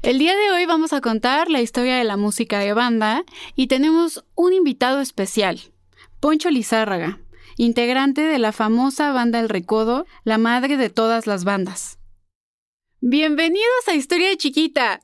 El día de hoy vamos a contar la historia de la música de banda y tenemos un invitado especial, Poncho Lizárraga, integrante de la famosa banda El Recodo, la madre de todas las bandas. Bienvenidos a Historia de Chiquita.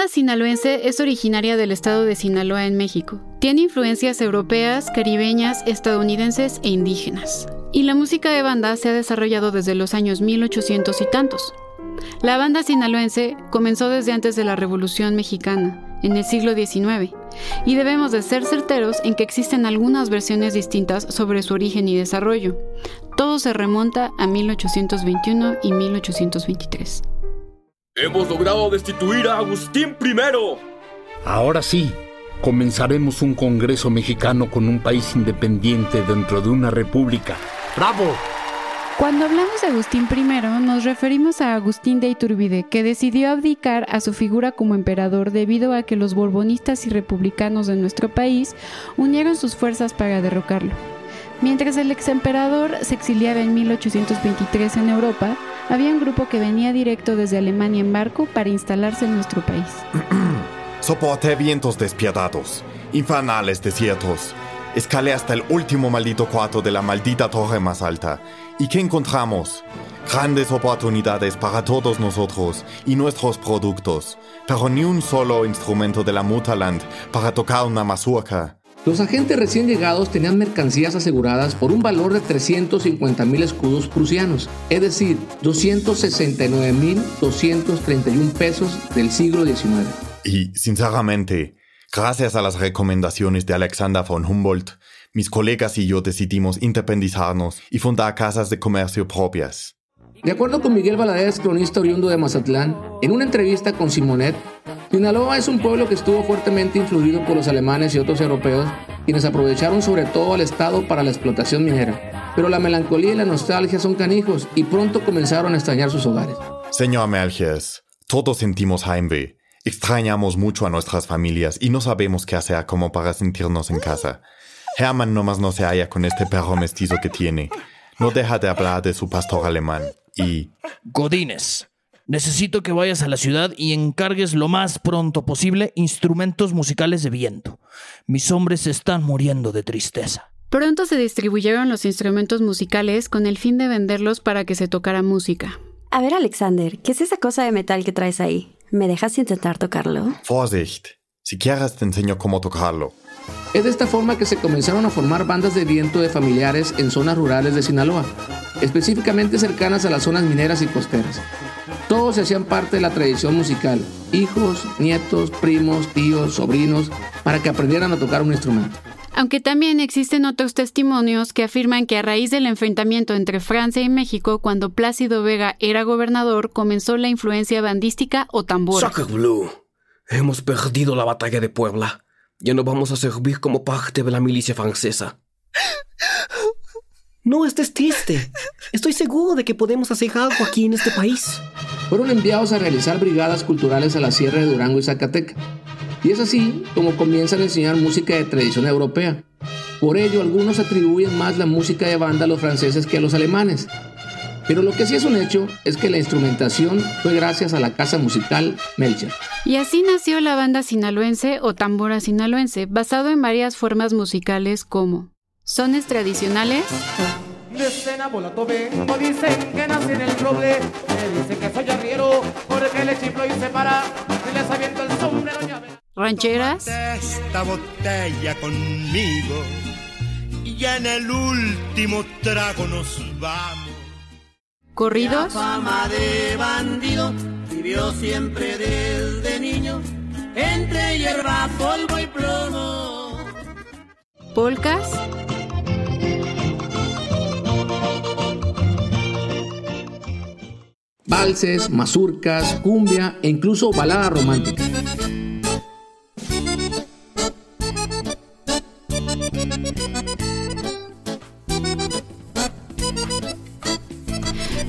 Banda sinaloense es originaria del estado de Sinaloa en México. Tiene influencias europeas, caribeñas, estadounidenses e indígenas. Y la música de banda se ha desarrollado desde los años 1800 y tantos. La banda sinaloense comenzó desde antes de la Revolución Mexicana, en el siglo XIX, y debemos de ser certeros en que existen algunas versiones distintas sobre su origen y desarrollo. Todo se remonta a 1821 y 1823. Hemos logrado destituir a Agustín I. Ahora sí, comenzaremos un Congreso mexicano con un país independiente dentro de una república. ¡Bravo! Cuando hablamos de Agustín I, nos referimos a Agustín de Iturbide, que decidió abdicar a su figura como emperador debido a que los borbonistas y republicanos de nuestro país unieron sus fuerzas para derrocarlo. Mientras el ex emperador se exiliaba en 1823 en Europa, había un grupo que venía directo desde Alemania en barco para instalarse en nuestro país. Soporté vientos despiadados, infernales desiertos. Escalé hasta el último maldito cuarto de la maldita torre más alta. ¿Y qué encontramos? Grandes oportunidades para todos nosotros y nuestros productos, pero ni un solo instrumento de la Mutaland para tocar una mazurca. Los agentes recién llegados tenían mercancías aseguradas por un valor de 350 mil escudos prusianos, es decir, 269 mil 231 pesos del siglo XIX. Y, sinceramente, gracias a las recomendaciones de Alexander von Humboldt, mis colegas y yo decidimos independizarnos y fundar casas de comercio propias. De acuerdo con Miguel Valadez, cronista oriundo de Mazatlán, en una entrevista con Simonet, Sinaloa es un pueblo que estuvo fuertemente influido por los alemanes y otros europeos, quienes aprovecharon sobre todo al Estado para la explotación minera. Pero la melancolía y la nostalgia son canijos y pronto comenzaron a extrañar sus hogares. Señor Melchies, todos sentimos heimweh. Extrañamos mucho a nuestras familias y no sabemos qué hacer como para sentirnos en casa. Hermann nomás no se halla con este perro mestizo que tiene. No deja de hablar de su pastor alemán y... Godines, necesito que vayas a la ciudad y encargues lo más pronto posible instrumentos musicales de viento. Mis hombres están muriendo de tristeza. Pronto se distribuyeron los instrumentos musicales con el fin de venderlos para que se tocara música. A ver, Alexander, ¿qué es esa cosa de metal que traes ahí? ¿Me dejas intentar tocarlo? Vorsicht, si quieres te enseño cómo tocarlo. Es de esta forma que se comenzaron a formar bandas de viento de familiares en zonas rurales de Sinaloa, específicamente cercanas a las zonas mineras y costeras. Todos se hacían parte de la tradición musical, hijos, nietos, primos, tíos, sobrinos, para que aprendieran a tocar un instrumento. Aunque también existen otros testimonios que afirman que a raíz del enfrentamiento entre Francia y México, cuando Plácido Vega era gobernador, comenzó la influencia bandística o tambora. Sacre Blue. Hemos perdido la batalla de Puebla. Ya no vamos a servir como parte de la milicia francesa. No estés triste. Estoy seguro de que podemos hacer algo aquí en este país. Fueron enviados a realizar brigadas culturales a la Sierra de Durango y Zacatecas. Y es así como comienzan a enseñar música de tradición europea. Por ello, algunos atribuyen más la música de banda a los franceses que a los alemanes. Pero lo que sí es un hecho es que la instrumentación fue gracias a la casa musical Melcher. Y así nació la banda sinaloense o tambora sinaloense, basado en varias formas musicales como sones tradicionales, De escena volato vengo, dicen que nací en el roble. Me dicen que soy arriero, porque le chiflo y se para. Y les aviento el sombrero ya ven. rancheras, esta botella conmigo y ya en el último trago nos vamos. Corridos, fama de bandido vivió siempre desde niño entre hierba, polvo y plomo. polcas, Valses, mazurcas, cumbia e incluso balada romántica.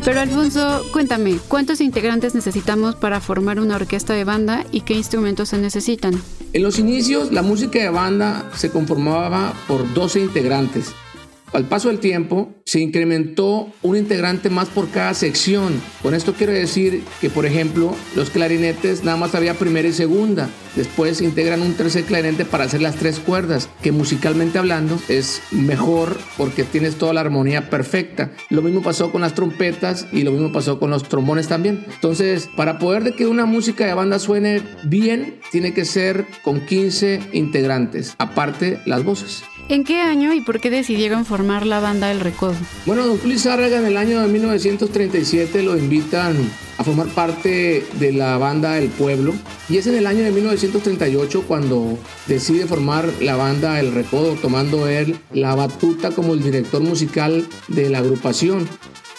Pero Alfonso, cuéntame, ¿cuántos integrantes necesitamos para formar una orquesta de banda y qué instrumentos se necesitan? En los inicios, la música de banda se conformaba por 12 integrantes. Al paso del tiempo, se incrementó un integrante más por cada sección. Con esto quiero decir que, por ejemplo, los clarinetes nada más había primera y segunda. Después integran un tercer clarinete para hacer las tres cuerdas, que musicalmente hablando es mejor porque tienes toda la armonía perfecta. Lo mismo pasó con las trompetas y lo mismo pasó con los trombones también. Entonces, para poder de que una música de banda suene bien, tiene que ser con 15 integrantes, aparte las voces. ¿En qué año y por qué decidieron formar la banda El Recodo? Bueno, don Julio Zárraga en el año de 1937 lo invitan a formar parte de la banda El Pueblo y es en el año de 1938 cuando decide formar la banda El Recodo, tomando él la batuta como el director musical de la agrupación.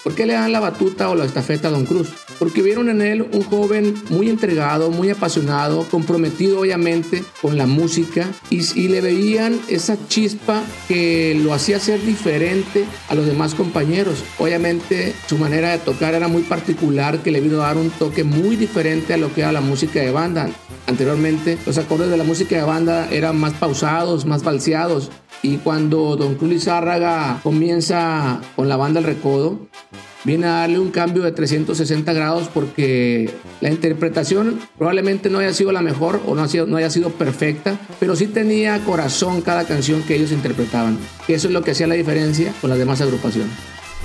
¿Por qué le dan la batuta o la estafeta a Don Cruz? Porque vieron en él un joven muy entregado, muy apasionado, comprometido obviamente con la música y, y, le veían esa chispa que lo hacía ser diferente a los demás compañeros. Obviamente su manera de tocar era muy particular que le vino a dar un toque muy diferente a lo que era la música de banda. Anteriormente los acordes de la música de banda eran más pausados, más balseados y cuando Don Cruz Zárraga comienza con la banda El Recodo, viene a darle un cambio de 360 grados porque la interpretación probablemente no haya sido la mejor o no, ha sido, no haya sido perfecta, pero sí tenía corazón cada canción que ellos interpretaban. Y eso es lo que hacía la diferencia con las demás agrupaciones.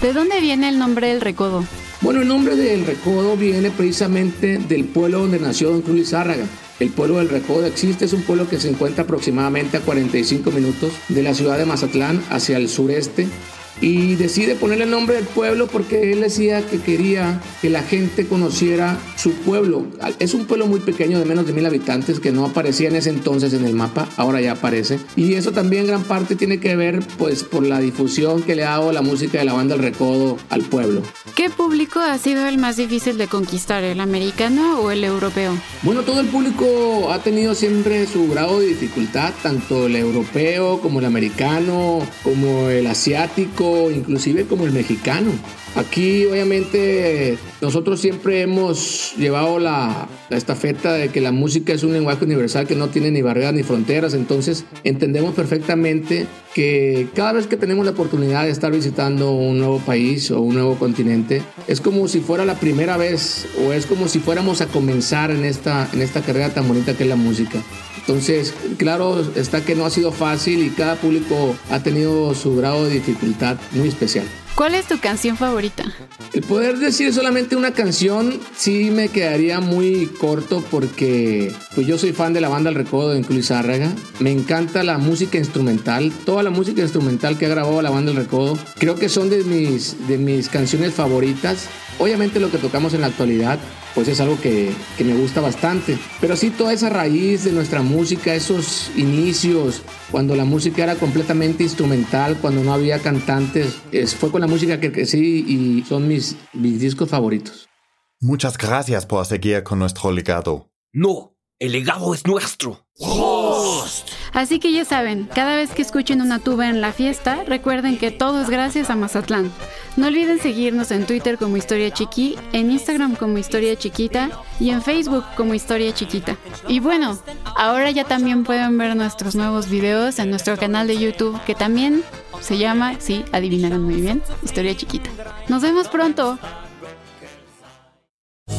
¿De dónde viene el nombre del Recodo? Bueno, el nombre del Recodo viene precisamente del pueblo donde nació Don Cruz Zárraga. El pueblo del Recodo existe, es un pueblo que se encuentra aproximadamente a 45 minutos de la ciudad de Mazatlán hacia el sureste y decide ponerle el nombre del pueblo porque él decía que quería que la gente conociera su pueblo. Es un pueblo muy pequeño de menos de mil habitantes que no aparecía en ese entonces en el mapa, ahora ya aparece. Y eso también gran parte tiene que ver pues por la difusión que le ha dado la música de la banda El Recodo al pueblo. ¿Qué público ha sido el más difícil de conquistar, el americano o el europeo? Bueno, todo el público ha tenido siempre su grado de dificultad, tanto el europeo como el americano, como el asiático, inclusive como el mexicano. Aquí obviamente nosotros siempre hemos llevado la, la, estafeta de que la música es un lenguaje universal que no tiene ni barreras ni fronteras, entonces entendemos perfectamente que cada vez que tenemos la oportunidad de estar visitando un nuevo país o un nuevo continente, es como si fuera la primera vez o es como si fuéramos a comenzar en esta, en esta carrera tan bonita que es la música. Entonces, claro está que no ha sido fácil y cada público ha tenido su grado de dificultad muy especial. ¿Cuál es tu canción favorita? El poder decir solamente una canción sí me quedaría muy corto porque pues yo soy fan de la banda El Recodo de Incluís Zárraga. Me encanta la música instrumental, toda la música instrumental que ha grabado la banda El Recodo. Creo que son de mis, de mis canciones favoritas. Obviamente lo que tocamos en la actualidad pues es algo que, que, me gusta bastante. Pero sí toda esa raíz de nuestra música, esos inicios, cuando la música era completamente instrumental, cuando no había cantantes, es, fue con la música que crecí y son mis, mis discos favoritos. Muchas gracias por seguir con nuestro legado. No, el legado es nuestro. Así que ya saben, cada vez que escuchen una tuba en la fiesta, recuerden que todo es gracias a Mazatlán. No olviden seguirnos en Twitter como Historia Chiqui, en Instagram como Historia Chiquita y en Facebook como Historia Chiquita. Y bueno, ahora ya también pueden ver nuestros nuevos videos en nuestro canal de YouTube que también se llama, sí, adivinaron muy bien, Historia Chiquita. Nos vemos pronto.